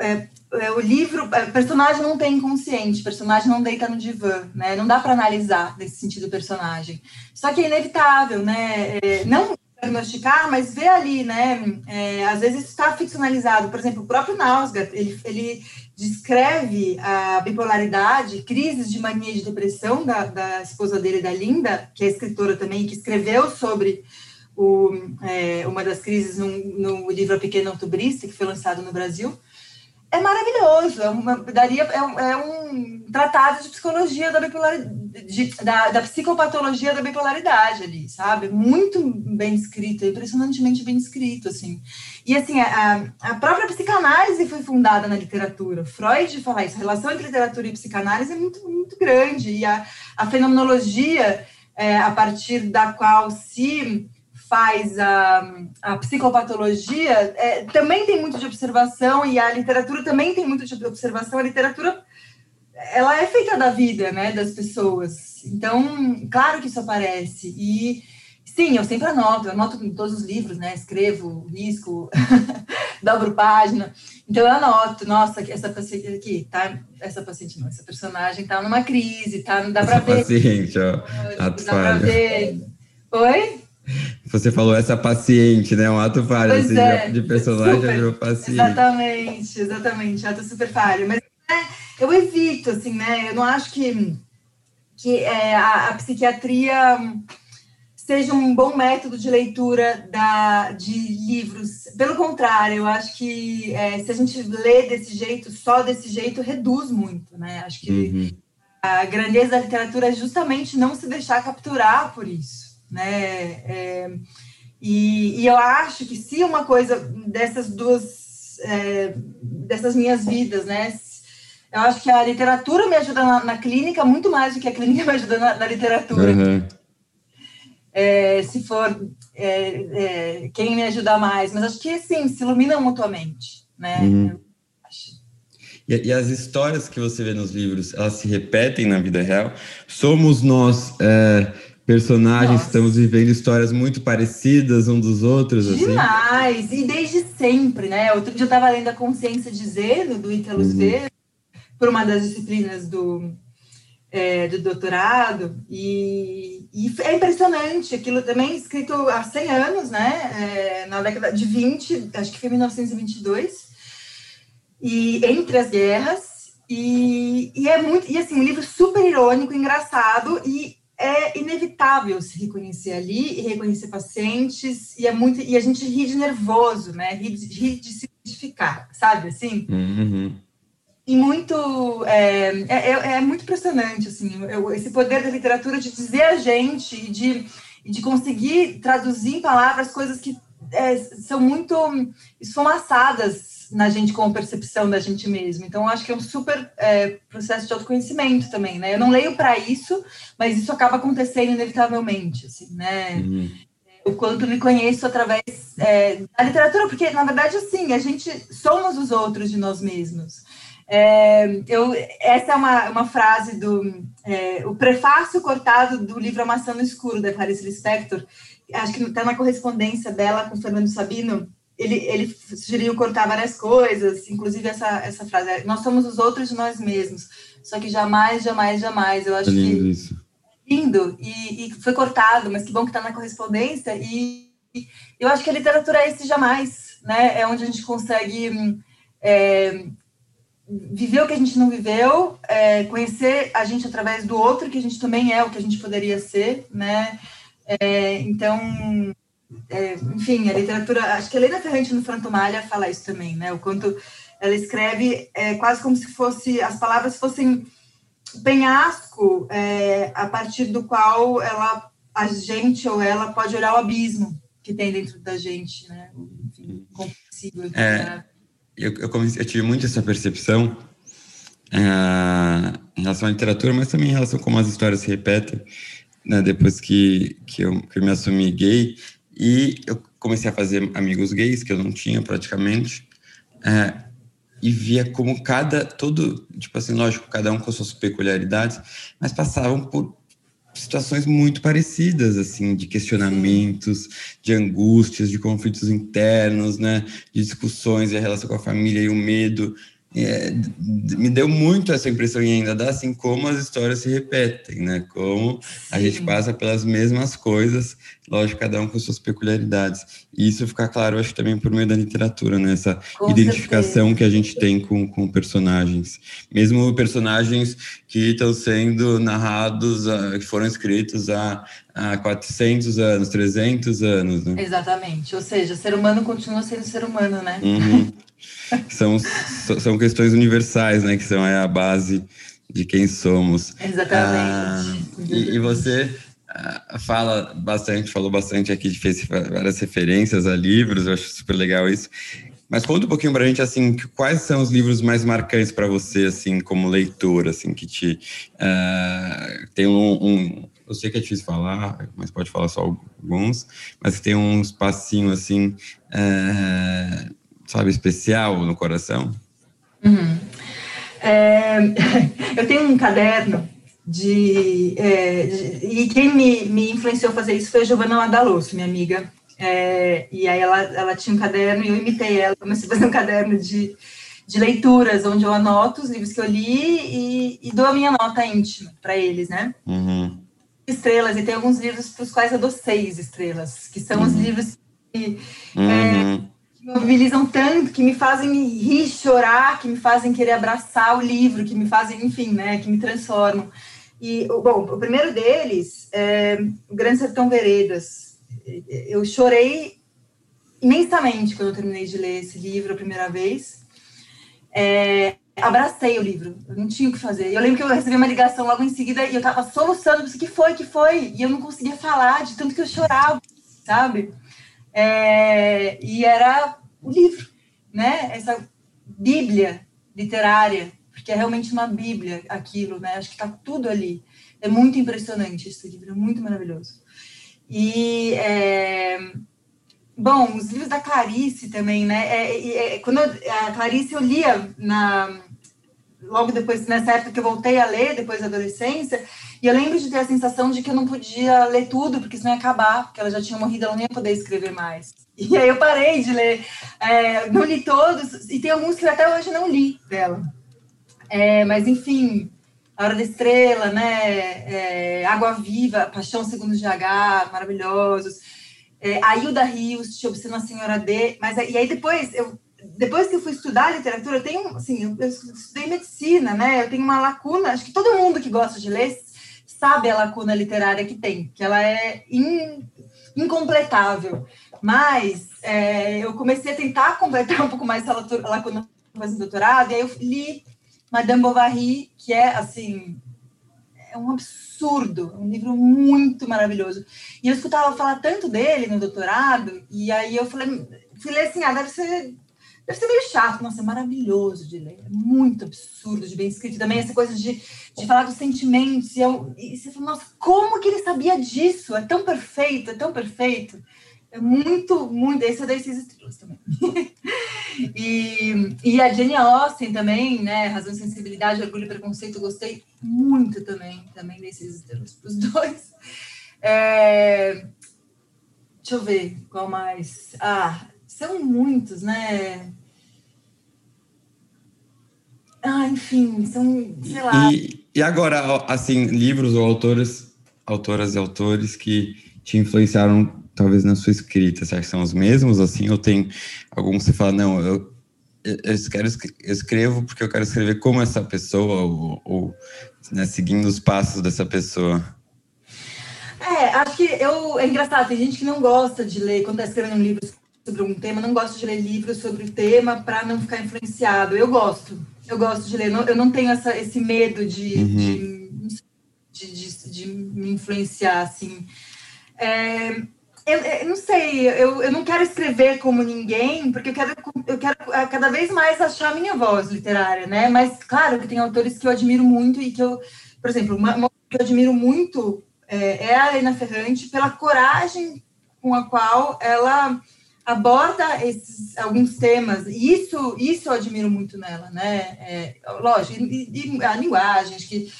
é, é, o livro, é, personagem não tem inconsciente, personagem não deita no divã, né? Não dá para analisar nesse sentido o personagem. Só que é inevitável, né? É, não diagnosticar, mas ver ali, né? É, às vezes está ficcionalizado. Por exemplo, o próprio Nausgard, ele, ele descreve a bipolaridade, crises de mania de depressão da, da esposa dele, da Linda, que é escritora também, que escreveu sobre o, é, uma das crises no, no livro A Pequena Outubrista, que foi lançado no Brasil é maravilhoso, é uma, daria, é, um, é um tratado de psicologia da bipolaridade, da, da, psicopatologia da bipolaridade ali, sabe? Muito bem escrito, impressionantemente bem escrito, assim. E, assim, a, a própria psicanálise foi fundada na literatura. Freud fala isso, a relação entre literatura e psicanálise é muito, muito grande, e a, a fenomenologia, é, a partir da qual se faz a, a psicopatologia é, também tem muito de observação e a literatura também tem muito de observação. A literatura ela é feita da vida, né, das pessoas. Então, claro que isso aparece. E sim, eu sempre anoto, eu anoto em todos os livros, né? Escrevo, risco, dobro página. Então eu anoto, nossa, essa paciente aqui, tá? Essa paciente não, essa personagem tá numa crise, tá? Não dá para ver. Paciente, ó. Dá para ver. Oi? Você falou essa paciente, né? Um ato falho assim, é, de personagem super, virou paciente. Exatamente, exatamente, ato super falho. Mas é, eu evito, assim, né? Eu não acho que, que é, a, a, psiquiatria seja um bom método de leitura da, de livros. Pelo contrário, eu acho que é, se a gente lê desse jeito, só desse jeito, reduz muito, né? Acho que uhum. a grandeza da literatura é justamente não se deixar capturar por isso né? É, e, e, eu acho que se uma coisa dessas duas, é, dessas minhas vidas, né? Eu acho que a literatura me ajuda na, na clínica muito mais do que a clínica me ajuda na, na literatura. Uhum. É, se for é, é, quem me ajuda mais, mas acho que sim, se iluminam mutuamente, né? Uhum. E, e, as histórias que você vê nos livros, elas se repetem na vida real? Somos nós é, personagens, Nossa. estamos vivendo histórias muito parecidas um dos outros. Assim. Demais, assim. e desde sempre, né? Outro dia eu estava lendo A Consciência de Zeno, do Ítalo uhum. por uma das disciplinas do, é, do doutorado, e, e, é impressionante, aquilo também escrito há 100 anos, né? É, na década de 20, acho que foi 1922, e entre as guerras, e, e é muito, e assim, um livro super irônico, engraçado, e é inevitável se reconhecer ali e reconhecer pacientes, e é muito e a gente ri de nervoso, né? Ri de, ri de se identificar, sabe? Assim. Uhum. E muito é, é, é, é muito impressionante assim, esse poder da literatura de dizer a gente de de conseguir traduzir em palavras coisas que é, são muito esfumaçadas na gente como percepção da gente mesmo. Então, acho que é um super é, processo de autoconhecimento também, né? Eu não leio para isso, mas isso acaba acontecendo inevitavelmente, assim, né? Uhum. O quanto me conheço através é, da literatura, porque, na verdade, assim, a gente somos os outros de nós mesmos. É, eu, essa é uma, uma frase do é, o prefácio cortado do livro A Maçã no Escuro, da Clarice Lispector, acho que está na correspondência dela com o Fernando Sabino, ele, ele sugeriu cortar várias coisas, inclusive essa, essa frase, é, nós somos os outros de nós mesmos, só que jamais, jamais, jamais, eu acho é lindo que... Isso. Lindo, e, e, foi cortado, mas que bom que está na correspondência, e, e, eu acho que a literatura é esse jamais, né, é onde a gente consegue é, viver o que a gente não viveu, é, conhecer a gente através do outro, que a gente também é o que a gente poderia ser, né, é, então é, enfim, a literatura, acho que a Helena Ferrante no Frantomalha fala isso também, né? O quanto ela escreve é, quase como se fosse as palavras fossem penhasco é, a partir do qual ela, a gente ou ela pode olhar o abismo que tem dentro da gente, né? Enfim. É, eu, eu, comecei, eu, tive muito essa percepção é, em relação à literatura, mas também em relação a como as histórias se repetem, né? Depois que, que, eu, que eu me assumi gay, e eu comecei a fazer amigos gays, que eu não tinha praticamente, é, e via como cada, todo, tipo assim, lógico, cada um com suas peculiaridades, mas passavam por situações muito parecidas, assim, de questionamentos, de angústias, de conflitos internos, né, de discussões e a relação com a família e o medo, é, me deu muito essa impressão e ainda dá assim como as histórias se repetem, né? Como a gente passa pelas mesmas coisas, lógico, cada um com suas peculiaridades. E isso fica claro, acho também por meio da literatura, né? Essa com identificação certeza. que a gente tem com, com personagens, mesmo personagens que estão sendo narrados, que foram escritos há, há 400 anos, 300 anos, né? Exatamente. Ou seja, ser humano continua sendo ser humano, né? Uhum. são, são questões universais, né? Que são a base de quem somos. Exatamente. Ah, e, e, você ah, fala bastante, falou bastante aqui, fez várias referências a livros, eu acho super legal isso. Mas conta um pouquinho para a gente, assim, quais são os livros mais marcantes para você, assim, como leitor, assim, que te uh, tem um, um, eu sei que é difícil falar, mas pode falar só alguns, mas que tem um espacinho, assim, uh, sabe, especial no coração? Uhum. É, eu tenho um caderno de, é, de, e quem me, me influenciou a fazer isso foi a Giovanna Madalosso, minha amiga. É, e aí ela, ela tinha um caderno e eu imitei ela, comecei a fazer um caderno de, de leituras, onde eu anoto os livros que eu li e, e dou a minha nota íntima para eles, né? Uhum. Estrelas, e tem alguns livros para os quais eu dou seis estrelas, que são uhum. os livros que, é, uhum mobilizam tanto, que me fazem rir, chorar, que me fazem querer abraçar o livro, que me fazem, enfim, né, que me transformam. E, bom, o primeiro deles é O Grande Sertão Veredas. Eu chorei imensamente quando eu terminei de ler esse livro a primeira vez. É, abracei o livro, eu não tinha o que fazer. Eu lembro que eu recebi uma ligação logo em seguida e eu tava soluçando, o que foi, que foi? E eu não conseguia falar de tanto que eu chorava, sabe? É, e era o livro, né? Essa Bíblia literária, porque é realmente uma Bíblia aquilo, né? Acho que está tudo ali. É muito impressionante esse livro, é muito maravilhoso. E é, bom, os livros da Clarice também, né? É, é, quando eu, a Clarice eu lia na logo depois, nessa época que eu voltei a ler, depois da adolescência, e eu lembro de ter a sensação de que eu não podia ler tudo, porque senão ia acabar, porque ela já tinha morrido, ela não ia poder escrever mais. E aí eu parei de ler, é, não li todos, e tem alguns que até hoje não li dela. É, mas, enfim, A Hora da Estrela, né, é, Água Viva, Paixão Segundo GH, maravilhosos. É, Ailda Rios, Te a Senhora D, mas e aí depois eu depois que eu fui estudar literatura, eu tenho, assim, eu estudei medicina, né? Eu tenho uma lacuna, acho que todo mundo que gosta de ler sabe a lacuna literária que tem, que ela é in, incompletável. Mas é, eu comecei a tentar completar um pouco mais quando eu fazendo doutorado, e aí eu li Madame Bovary, que é assim é um absurdo, é um livro muito maravilhoso. E eu escutava falar tanto dele no doutorado, e aí eu falei, fui ler assim, ah, deve ser Deve ser meio chato, nossa, é maravilhoso de ler, é muito absurdo de bem escrito. Também essa coisa de, de falar dos sentimentos. E, eu, e você fala, nossa, como que ele sabia disso? É tão perfeito, é tão perfeito. É muito, muito. Esse é das seis estrelas também. e, e a Jane Austen também, né? Razão e Sensibilidade, Orgulho e Preconceito, gostei muito também, também desses estrelas, os dois. É, deixa eu ver qual mais. Ah, são muitos, né? Ah, enfim, são, sei lá. E, e agora, assim, livros ou autores, autoras e autores que te influenciaram, talvez, na sua escrita, acha que são os mesmos, assim, ou tem algum que você fala, não, eu, eu, quero, eu escrevo porque eu quero escrever como essa pessoa, ou, ou né, seguindo os passos dessa pessoa? É, acho que eu, é engraçado, tem gente que não gosta de ler, quando está escrevendo um livro sobre um tema, não gosta de ler livros sobre o tema para não ficar influenciado. Eu gosto. Eu gosto de ler. Eu não tenho essa, esse medo de, uhum. de, de, de, me influenciar, assim. É, eu, eu, não sei, eu, eu não quero escrever como ninguém, porque eu quero, eu quero é, cada vez mais achar a minha voz literária, né? Mas, claro, que tem autores que eu admiro muito e que eu, por exemplo, uma, uma que eu admiro muito é, é a Helena Ferrante pela coragem com a qual ela aborda esses alguns temas e isso isso eu admiro muito nela né é, lógico e, e, a linguagem acho que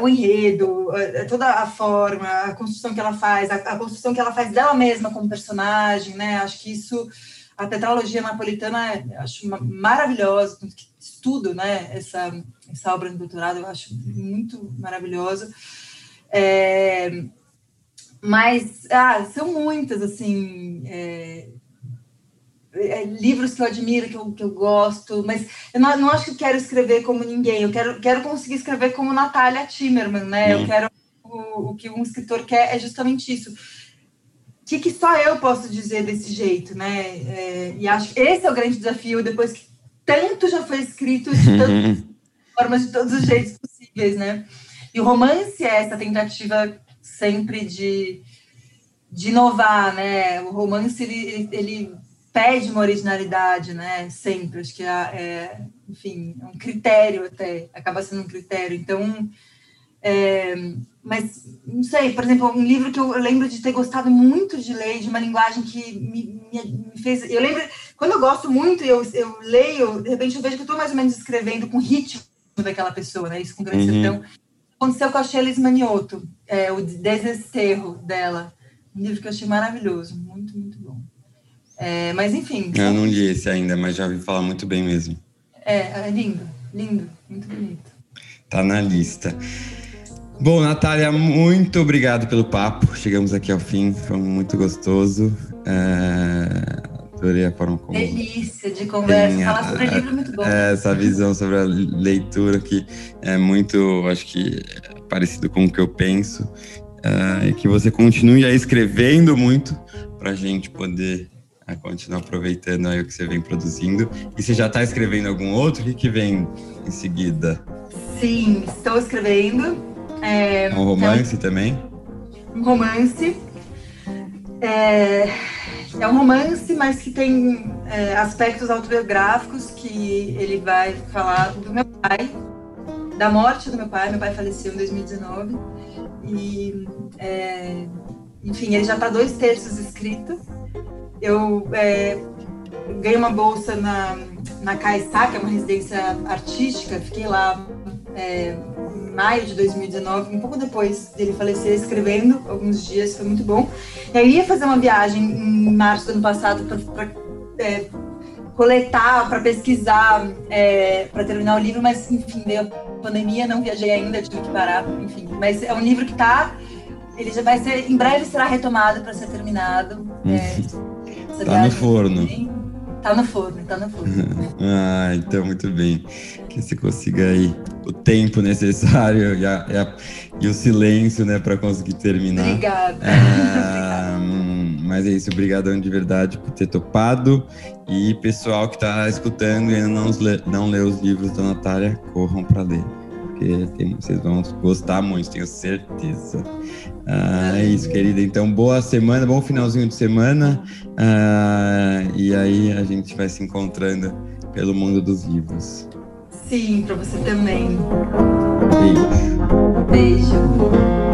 o enredo toda a forma a construção que ela faz a, construção que ela faz dela mesma como personagem né? Acho que isso a tetralogia napolitana acho maravilhosa estudo né essa essa obra de doutorado eu acho muito maravilhosa. É, mas ah, são muitas assim é, é, livros que eu admiro, que eu, que eu gosto, mas eu não, não acho que eu quero escrever como ninguém, eu quero, quero conseguir escrever como Natália Timmerman, né? Hum. Eu quero. O, o que um escritor quer é justamente isso. O que, que só eu posso dizer desse jeito, né? É, e acho que esse é o grande desafio, depois que tanto já foi escrito de tantas formas, de todos os jeitos possíveis, né? E o romance é essa tentativa sempre de, de inovar, né? O romance, ele, ele pede uma originalidade, né? Sempre, acho que é, é enfim, é um critério até, acaba sendo um critério. Então, é, mas não sei, por exemplo, um livro que eu lembro de ter gostado muito de ler, de uma linguagem que me, me, me fez. Eu lembro, quando eu gosto muito e eu, eu leio, de repente eu vejo que eu estou mais ou menos escrevendo com o ritmo daquela pessoa, né? Isso com grande uhum. Sertão. Aconteceu com a Shelis Manioto, é, o Desesterro dela. Um livro que eu achei maravilhoso, muito, muito bom. É, mas enfim. Eu não li esse ainda, mas já ouvi falar muito bem mesmo. É, é lindo, lindo, muito bonito. Tá na lista. Bom, Natália, muito obrigado pelo papo. Chegamos aqui ao fim, foi muito gostoso. É... Adorei a forma como. Delícia de conversa, falar sobre livro é muito bom. É, essa visão sobre a leitura que é muito, acho que, é parecido com o que eu penso. É, e que você continue aí escrevendo muito para a gente poder a continuar aproveitando aí o que você vem produzindo. E você já está escrevendo algum outro? O que, que vem em seguida? Sim, estou escrevendo. É, um romance é um, também? Um romance. É, é um romance, mas que tem é, aspectos autobiográficos que ele vai falar do meu pai, da morte do meu pai. Meu pai faleceu em 2019 e, é, enfim, ele já está dois terços escrito eu é, ganhei uma bolsa na, na CAESA, que é uma residência artística, fiquei lá é, em maio de 2019, um pouco depois dele falecer, escrevendo alguns dias, foi muito bom. Eu ia fazer uma viagem em março do ano passado para é, coletar, para pesquisar, é, para terminar o livro, mas enfim, veio a pandemia, não viajei ainda, tive que parar, enfim. Mas é um livro que está ele já vai ser, em breve será retomado para ser terminado. É, Tá no forno. Tá no forno, tá no forno. ah, então muito bem. Que você consiga aí o tempo necessário e, a, e, a, e o silêncio, né, para conseguir terminar. Obrigada. Ah, hum, Mas é isso, obrigadão de verdade por ter topado. E pessoal que está escutando e ainda não, não leu os livros da Natália, corram para ler. Porque tem, vocês vão gostar muito, tenho certeza. Ah, é isso, querida. Então, boa semana, bom finalzinho de semana. Ah, e aí a gente vai se encontrando pelo mundo dos livros. Sim, para você também. Beijo. Beijo.